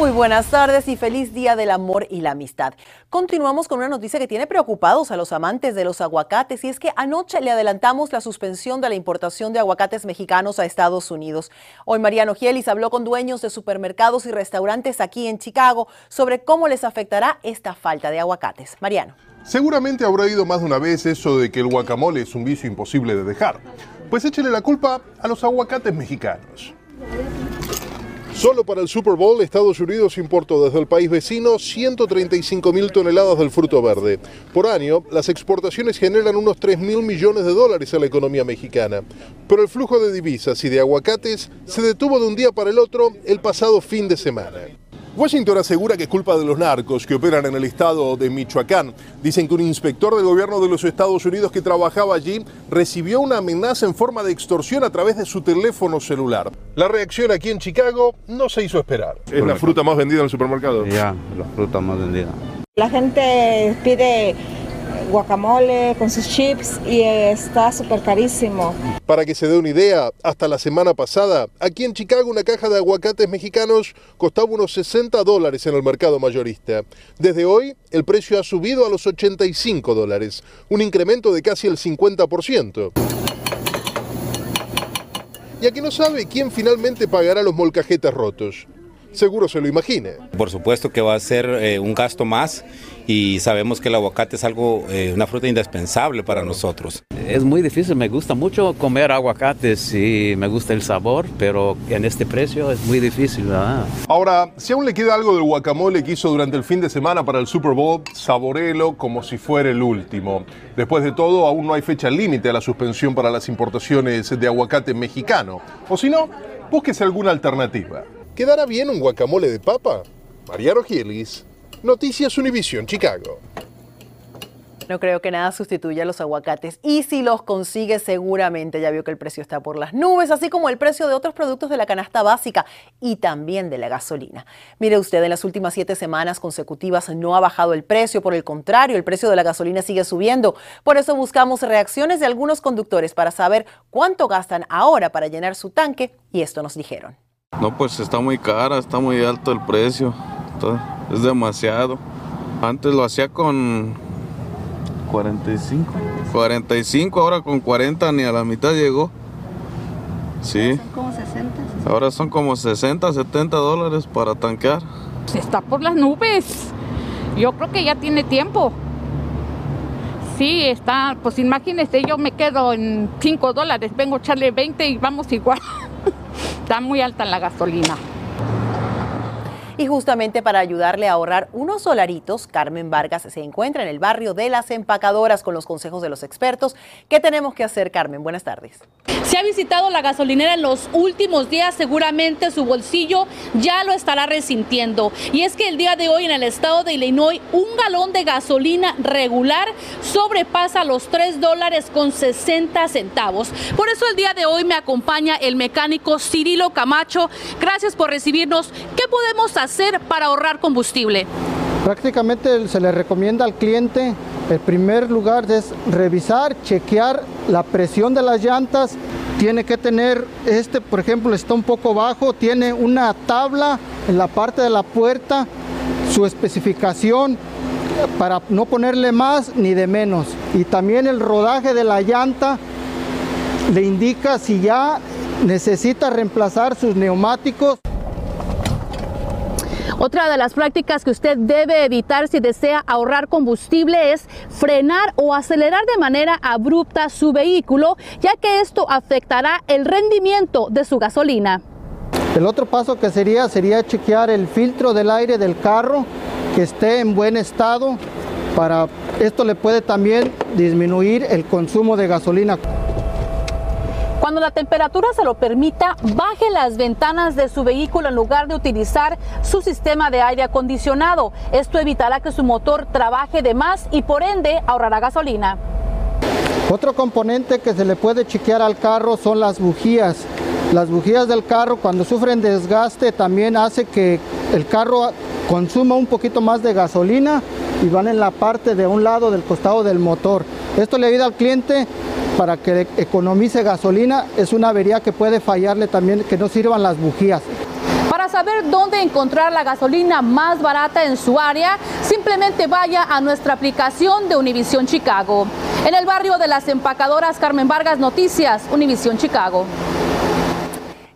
Muy buenas tardes y feliz Día del Amor y la Amistad. Continuamos con una noticia que tiene preocupados a los amantes de los aguacates y es que anoche le adelantamos la suspensión de la importación de aguacates mexicanos a Estados Unidos. Hoy Mariano Gielis habló con dueños de supermercados y restaurantes aquí en Chicago sobre cómo les afectará esta falta de aguacates. Mariano. Seguramente habrá oído más de una vez eso de que el guacamole es un vicio imposible de dejar. Pues échele la culpa a los aguacates mexicanos. Solo para el Super Bowl, Estados Unidos importó desde el país vecino 135 mil toneladas del fruto verde. Por año, las exportaciones generan unos 3 mil millones de dólares a la economía mexicana. Pero el flujo de divisas y de aguacates se detuvo de un día para el otro el pasado fin de semana. Washington asegura que es culpa de los narcos que operan en el estado de Michoacán. Dicen que un inspector del gobierno de los Estados Unidos que trabajaba allí recibió una amenaza en forma de extorsión a través de su teléfono celular. La reacción aquí en Chicago no se hizo esperar. Es la fruta más vendida en el supermercado. Ya, la fruta más vendida. La gente pide guacamole con sus chips y está súper carísimo. Para que se dé una idea, hasta la semana pasada, aquí en Chicago una caja de aguacates mexicanos costaba unos 60 dólares en el mercado mayorista. Desde hoy, el precio ha subido a los 85 dólares, un incremento de casi el 50%. Y aquí no sabe quién finalmente pagará los molcajetes rotos. Seguro se lo imagine. Por supuesto que va a ser eh, un gasto más y sabemos que el aguacate es algo, eh, una fruta indispensable para nosotros. Es muy difícil, me gusta mucho comer aguacates y me gusta el sabor, pero en este precio es muy difícil, ¿verdad? Ahora, si aún le queda algo del guacamole que hizo durante el fin de semana para el Super Bowl, saborelo como si fuera el último. Después de todo, aún no hay fecha límite a la suspensión para las importaciones de aguacate mexicano. O si no, búsquese alguna alternativa. ¿Quedará bien un guacamole de papa? Mariano Gielis, Noticias Univisión, Chicago. No creo que nada sustituya a los aguacates y si los consigue seguramente ya vio que el precio está por las nubes, así como el precio de otros productos de la canasta básica y también de la gasolina. Mire usted, en las últimas siete semanas consecutivas no ha bajado el precio, por el contrario, el precio de la gasolina sigue subiendo. Por eso buscamos reacciones de algunos conductores para saber cuánto gastan ahora para llenar su tanque y esto nos dijeron. No, pues está muy cara, está muy alto el precio, es demasiado. Antes lo hacía con 45. 45, ahora con 40 ni a la mitad llegó. Sí. Son como 60. Ahora son como 60, 70 dólares para tanquear. Está por las nubes. Yo creo que ya tiene tiempo. Sí, está, pues imagínese, yo me quedo en 5 dólares, vengo a echarle 20 y vamos igual. está muy alta la gasolina. Y justamente para ayudarle a ahorrar unos dolaritos, Carmen Vargas se encuentra en el barrio de las empacadoras con los consejos de los expertos. ¿Qué tenemos que hacer, Carmen? Buenas tardes. Si ha visitado la gasolinera en los últimos días, seguramente su bolsillo ya lo estará resintiendo. Y es que el día de hoy en el estado de Illinois, un galón de gasolina regular sobrepasa los 3 dólares con 60 centavos. Por eso el día de hoy me acompaña el mecánico Cirilo Camacho. Gracias por recibirnos. ¿Qué podemos hacer para ahorrar combustible? Prácticamente se le recomienda al cliente, el primer lugar es revisar, chequear la presión de las llantas. Tiene que tener, este por ejemplo está un poco bajo, tiene una tabla en la parte de la puerta, su especificación para no ponerle más ni de menos. Y también el rodaje de la llanta le indica si ya necesita reemplazar sus neumáticos. Otra de las prácticas que usted debe evitar si desea ahorrar combustible es frenar o acelerar de manera abrupta su vehículo, ya que esto afectará el rendimiento de su gasolina. El otro paso que sería sería chequear el filtro del aire del carro que esté en buen estado. Para esto le puede también disminuir el consumo de gasolina. Cuando la temperatura se lo permita, baje las ventanas de su vehículo en lugar de utilizar su sistema de aire acondicionado. Esto evitará que su motor trabaje de más y por ende ahorrará gasolina. Otro componente que se le puede chequear al carro son las bujías. Las bujías del carro cuando sufren desgaste también hace que el carro consuma un poquito más de gasolina y van en la parte de un lado del costado del motor. Esto le ayuda al cliente para que economice gasolina. Es una avería que puede fallarle también que no sirvan las bujías. Para saber dónde encontrar la gasolina más barata en su área, simplemente vaya a nuestra aplicación de Univisión Chicago. En el barrio de las empacadoras Carmen Vargas Noticias, Univisión Chicago.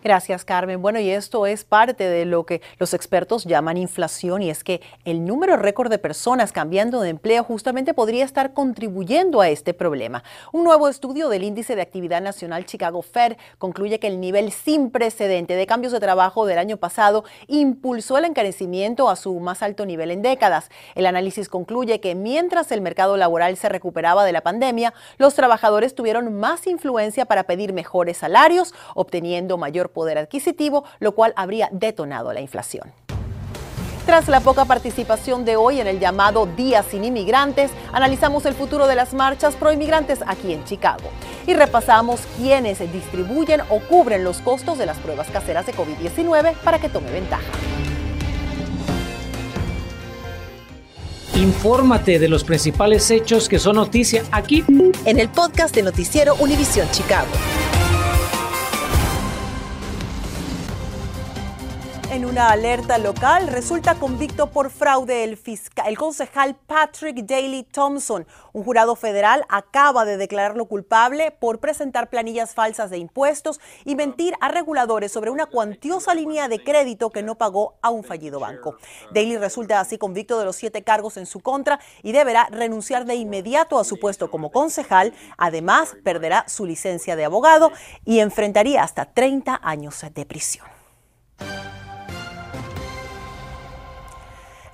Gracias, Carmen. Bueno, y esto es parte de lo que los expertos llaman inflación y es que el número récord de personas cambiando de empleo justamente podría estar contribuyendo a este problema. Un nuevo estudio del Índice de Actividad Nacional Chicago Fed concluye que el nivel sin precedente de cambios de trabajo del año pasado impulsó el encarecimiento a su más alto nivel en décadas. El análisis concluye que mientras el mercado laboral se recuperaba de la pandemia, los trabajadores tuvieron más influencia para pedir mejores salarios, obteniendo mayor poder adquisitivo, lo cual habría detonado la inflación. Tras la poca participación de hoy en el llamado Día sin Inmigrantes, analizamos el futuro de las marchas pro inmigrantes aquí en Chicago y repasamos quiénes distribuyen o cubren los costos de las pruebas caseras de COVID-19 para que tome ventaja. Infórmate de los principales hechos que son noticia aquí en el podcast de Noticiero Univisión Chicago. Una alerta local, resulta convicto por fraude el, fiscal, el concejal Patrick Daly Thompson. Un jurado federal acaba de declararlo culpable por presentar planillas falsas de impuestos y mentir a reguladores sobre una cuantiosa línea de crédito que no pagó a un fallido banco. Daly resulta así convicto de los siete cargos en su contra y deberá renunciar de inmediato a su puesto como concejal. Además, perderá su licencia de abogado y enfrentaría hasta 30 años de prisión.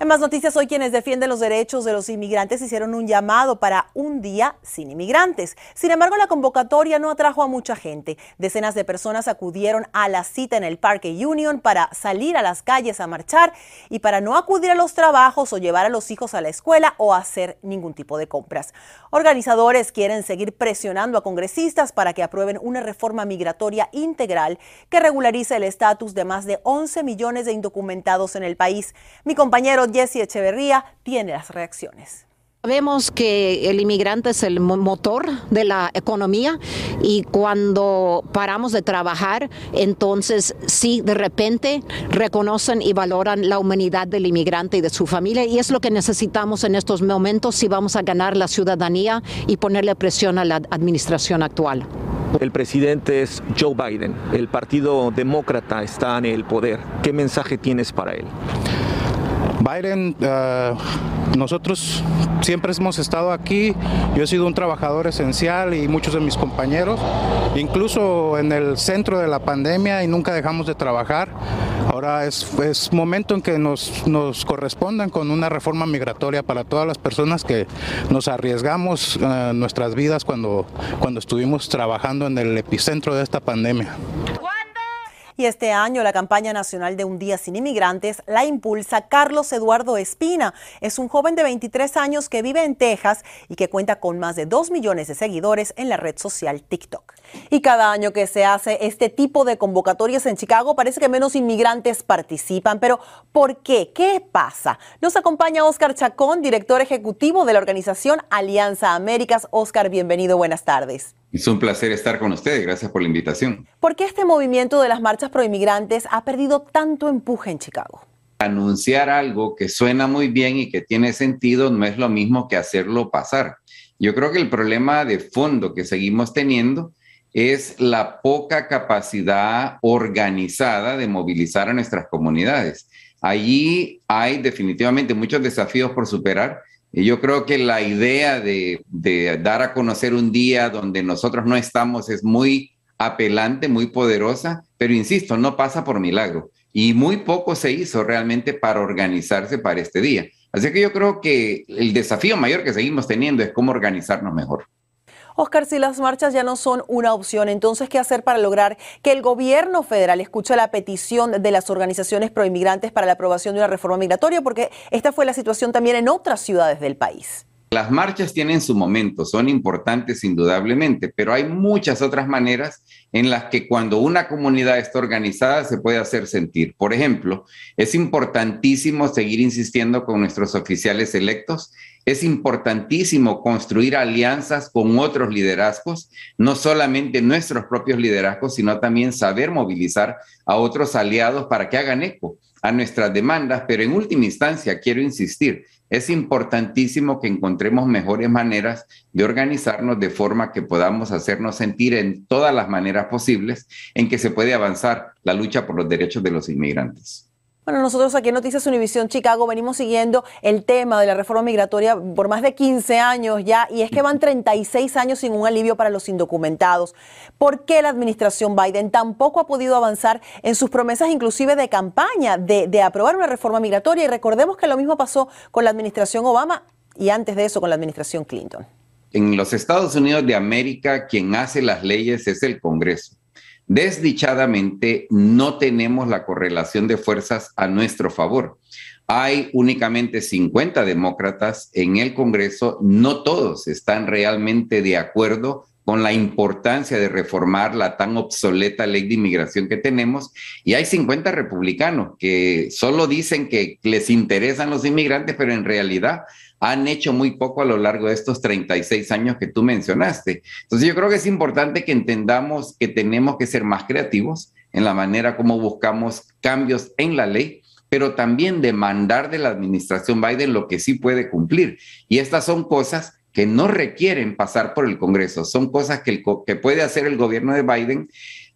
En más noticias, hoy quienes defienden los derechos de los inmigrantes hicieron un llamado para un día sin inmigrantes. Sin embargo, la convocatoria no atrajo a mucha gente. Decenas de personas acudieron a la cita en el Parque Union para salir a las calles a marchar y para no acudir a los trabajos o llevar a los hijos a la escuela o hacer ningún tipo de compras. Organizadores quieren seguir presionando a congresistas para que aprueben una reforma migratoria integral que regularice el estatus de más de 11 millones de indocumentados en el país. Mi compañero Jesse Echeverría tiene las reacciones. Sabemos que el inmigrante es el motor de la economía y cuando paramos de trabajar, entonces sí, de repente reconocen y valoran la humanidad del inmigrante y de su familia y es lo que necesitamos en estos momentos si vamos a ganar la ciudadanía y ponerle presión a la administración actual. El presidente es Joe Biden, el Partido Demócrata está en el poder. ¿Qué mensaje tienes para él? Biden, uh, nosotros siempre hemos estado aquí, yo he sido un trabajador esencial y muchos de mis compañeros, incluso en el centro de la pandemia y nunca dejamos de trabajar. Ahora es, es momento en que nos, nos correspondan con una reforma migratoria para todas las personas que nos arriesgamos uh, nuestras vidas cuando, cuando estuvimos trabajando en el epicentro de esta pandemia. Y este año la campaña nacional de Un Día Sin Inmigrantes la impulsa Carlos Eduardo Espina. Es un joven de 23 años que vive en Texas y que cuenta con más de 2 millones de seguidores en la red social TikTok. Y cada año que se hace este tipo de convocatorias en Chicago parece que menos inmigrantes participan. Pero ¿por qué? ¿Qué pasa? Nos acompaña Oscar Chacón, director ejecutivo de la organización Alianza Américas. Oscar, bienvenido, buenas tardes. Es un placer estar con ustedes. Gracias por la invitación. ¿Por qué este movimiento de las marchas pro inmigrantes ha perdido tanto empuje en Chicago? Anunciar algo que suena muy bien y que tiene sentido no es lo mismo que hacerlo pasar. Yo creo que el problema de fondo que seguimos teniendo es la poca capacidad organizada de movilizar a nuestras comunidades. Allí hay definitivamente muchos desafíos por superar yo creo que la idea de, de, dar a conocer un día donde nosotros no estamos es muy apelante, muy poderosa, pero insisto, no pasa por milagro. Y muy poco se hizo realmente para organizarse para este día. Así que yo creo que el desafío mayor que seguimos teniendo es cómo organizarnos mejor. Oscar, si las marchas ya no son una opción, entonces, ¿qué hacer para lograr que el gobierno federal escuche la petición de las organizaciones proinmigrantes para la aprobación de una reforma migratoria? Porque esta fue la situación también en otras ciudades del país. Las marchas tienen su momento, son importantes indudablemente, pero hay muchas otras maneras en las que cuando una comunidad está organizada se puede hacer sentir. Por ejemplo, es importantísimo seguir insistiendo con nuestros oficiales electos, es importantísimo construir alianzas con otros liderazgos, no solamente nuestros propios liderazgos, sino también saber movilizar a otros aliados para que hagan eco a nuestras demandas, pero en última instancia, quiero insistir, es importantísimo que encontremos mejores maneras de organizarnos de forma que podamos hacernos sentir en todas las maneras posibles en que se puede avanzar la lucha por los derechos de los inmigrantes. Bueno, nosotros aquí en Noticias Univisión Chicago venimos siguiendo el tema de la reforma migratoria por más de 15 años ya, y es que van 36 años sin un alivio para los indocumentados. ¿Por qué la administración Biden tampoco ha podido avanzar en sus promesas inclusive de campaña de, de aprobar una reforma migratoria? Y recordemos que lo mismo pasó con la administración Obama y antes de eso con la administración Clinton. En los Estados Unidos de América, quien hace las leyes es el Congreso. Desdichadamente, no tenemos la correlación de fuerzas a nuestro favor. Hay únicamente 50 demócratas en el Congreso, no todos están realmente de acuerdo con la importancia de reformar la tan obsoleta ley de inmigración que tenemos. Y hay 50 republicanos que solo dicen que les interesan los inmigrantes, pero en realidad han hecho muy poco a lo largo de estos 36 años que tú mencionaste. Entonces yo creo que es importante que entendamos que tenemos que ser más creativos en la manera como buscamos cambios en la ley, pero también demandar de la administración Biden lo que sí puede cumplir. Y estas son cosas que no requieren pasar por el Congreso, son cosas que, que puede hacer el gobierno de Biden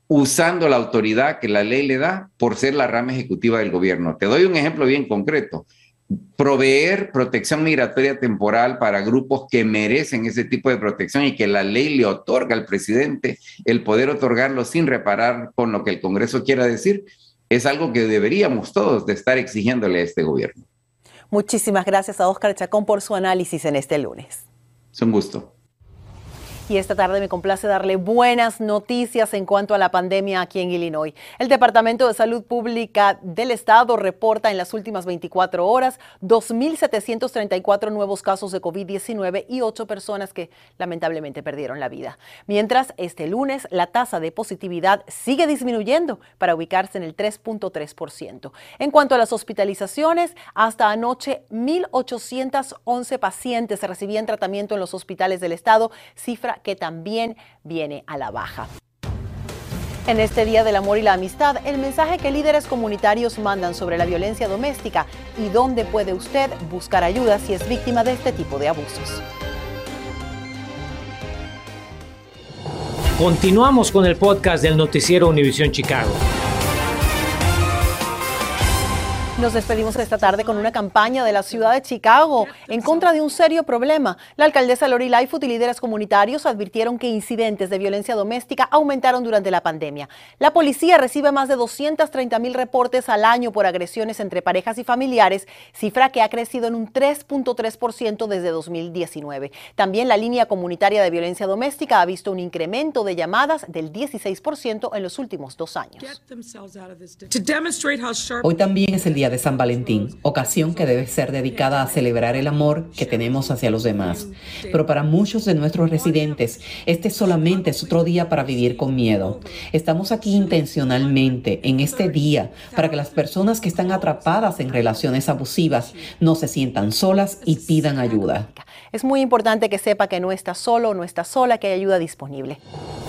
usando la autoridad que la ley le da por ser la rama ejecutiva del gobierno. Te doy un ejemplo bien concreto proveer protección migratoria temporal para grupos que merecen ese tipo de protección y que la ley le otorga al presidente el poder otorgarlo sin reparar con lo que el Congreso quiera decir, es algo que deberíamos todos de estar exigiéndole a este gobierno. Muchísimas gracias a Oscar Chacón por su análisis en este lunes. Es un gusto. Y esta tarde me complace darle buenas noticias en cuanto a la pandemia aquí en Illinois. El Departamento de Salud Pública del Estado reporta en las últimas 24 horas 2.734 nuevos casos de COVID-19 y 8 personas que lamentablemente perdieron la vida. Mientras, este lunes la tasa de positividad sigue disminuyendo para ubicarse en el 3.3%. En cuanto a las hospitalizaciones, hasta anoche 1.811 pacientes recibían tratamiento en los hospitales del Estado, cifra que también viene a la baja. En este Día del Amor y la Amistad, el mensaje que líderes comunitarios mandan sobre la violencia doméstica y dónde puede usted buscar ayuda si es víctima de este tipo de abusos. Continuamos con el podcast del noticiero Univisión Chicago. Nos despedimos esta tarde con una campaña de la ciudad de Chicago en contra de un serio problema. La alcaldesa Lori Lightfoot y líderes comunitarios advirtieron que incidentes de violencia doméstica aumentaron durante la pandemia. La policía recibe más de 230 mil reportes al año por agresiones entre parejas y familiares, cifra que ha crecido en un 3.3% desde 2019. También la línea comunitaria de violencia doméstica ha visto un incremento de llamadas del 16% en los últimos dos años. Hoy también es el día de San Valentín, ocasión que debe ser dedicada a celebrar el amor que tenemos hacia los demás. Pero para muchos de nuestros residentes, este solamente es otro día para vivir con miedo. Estamos aquí intencionalmente en este día para que las personas que están atrapadas en relaciones abusivas no se sientan solas y pidan ayuda. Es muy importante que sepa que no está solo no está sola, que hay ayuda disponible.